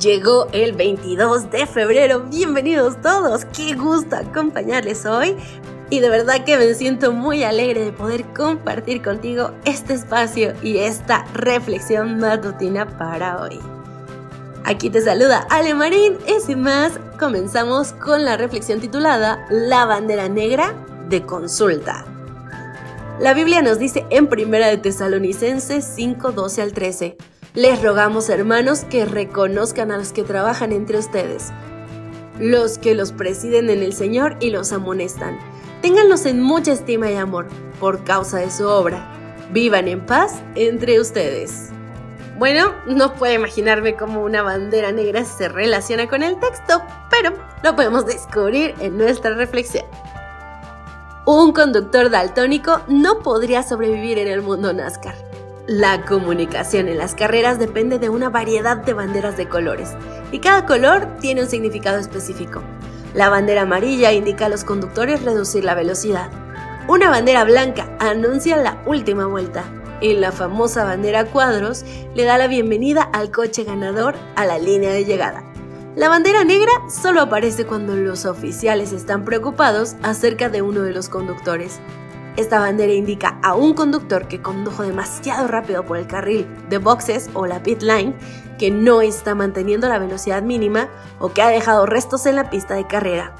Llegó el 22 de febrero, bienvenidos todos, qué gusto acompañarles hoy y de verdad que me siento muy alegre de poder compartir contigo este espacio y esta reflexión matutina para hoy. Aquí te saluda Ale Marín y sin más comenzamos con la reflexión titulada La bandera negra de consulta. La Biblia nos dice en Primera de Tesalonicenses 5, 12 al 13 les rogamos, hermanos, que reconozcan a los que trabajan entre ustedes, los que los presiden en el Señor y los amonestan. Ténganlos en mucha estima y amor por causa de su obra. Vivan en paz entre ustedes. Bueno, no puedo imaginarme cómo una bandera negra se relaciona con el texto, pero lo podemos descubrir en nuestra reflexión. Un conductor daltónico no podría sobrevivir en el mundo NASCAR. La comunicación en las carreras depende de una variedad de banderas de colores y cada color tiene un significado específico. La bandera amarilla indica a los conductores reducir la velocidad. Una bandera blanca anuncia la última vuelta y la famosa bandera cuadros le da la bienvenida al coche ganador a la línea de llegada. La bandera negra solo aparece cuando los oficiales están preocupados acerca de uno de los conductores esta bandera indica a un conductor que condujo demasiado rápido por el carril de boxes o la pit line, que no está manteniendo la velocidad mínima o que ha dejado restos en la pista de carrera.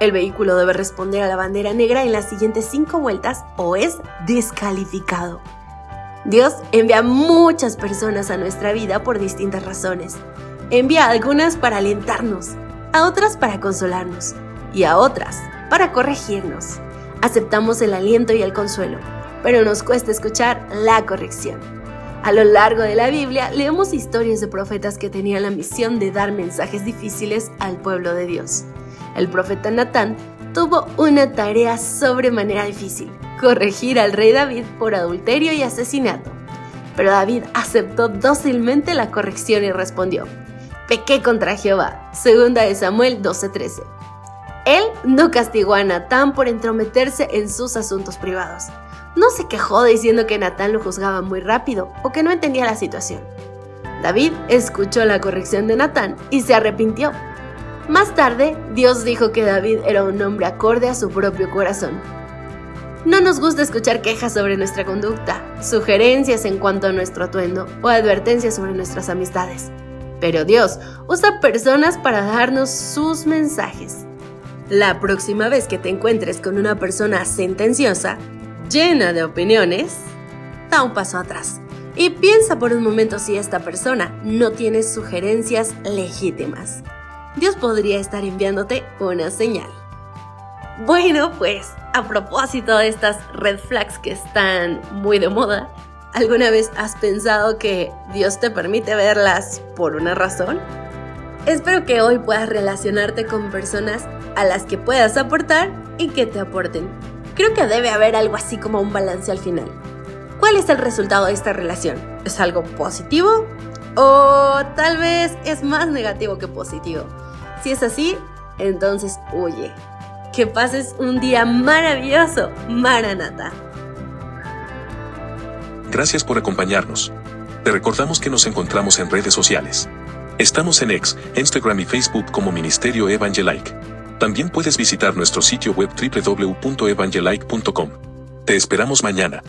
El vehículo debe responder a la bandera negra en las siguientes cinco vueltas o es descalificado. Dios envía muchas personas a nuestra vida por distintas razones. Envía a algunas para alentarnos, a otras para consolarnos y a otras para corregirnos. Aceptamos el aliento y el consuelo, pero nos cuesta escuchar la corrección. A lo largo de la Biblia leemos historias de profetas que tenían la misión de dar mensajes difíciles al pueblo de Dios. El profeta Natán tuvo una tarea sobremanera difícil, corregir al rey David por adulterio y asesinato. Pero David aceptó dócilmente la corrección y respondió, pequé contra Jehová, segunda de Samuel 12:13. Él no castigó a Natán por entrometerse en sus asuntos privados. No se quejó diciendo que Natán lo juzgaba muy rápido o que no entendía la situación. David escuchó la corrección de Natán y se arrepintió. Más tarde, Dios dijo que David era un hombre acorde a su propio corazón. No nos gusta escuchar quejas sobre nuestra conducta, sugerencias en cuanto a nuestro atuendo o advertencias sobre nuestras amistades. Pero Dios usa personas para darnos sus mensajes. La próxima vez que te encuentres con una persona sentenciosa, llena de opiniones, da un paso atrás y piensa por un momento si esta persona no tiene sugerencias legítimas. Dios podría estar enviándote una señal. Bueno, pues a propósito de estas red flags que están muy de moda, ¿alguna vez has pensado que Dios te permite verlas por una razón? Espero que hoy puedas relacionarte con personas a las que puedas aportar y que te aporten. Creo que debe haber algo así como un balance al final. ¿Cuál es el resultado de esta relación? ¿Es algo positivo? ¿O tal vez es más negativo que positivo? Si es así, entonces huye. Que pases un día maravilloso, Maranata. Gracias por acompañarnos. Te recordamos que nos encontramos en redes sociales. Estamos en X, Instagram y Facebook como Ministerio Evangelike. También puedes visitar nuestro sitio web www.evangelike.com. Te esperamos mañana.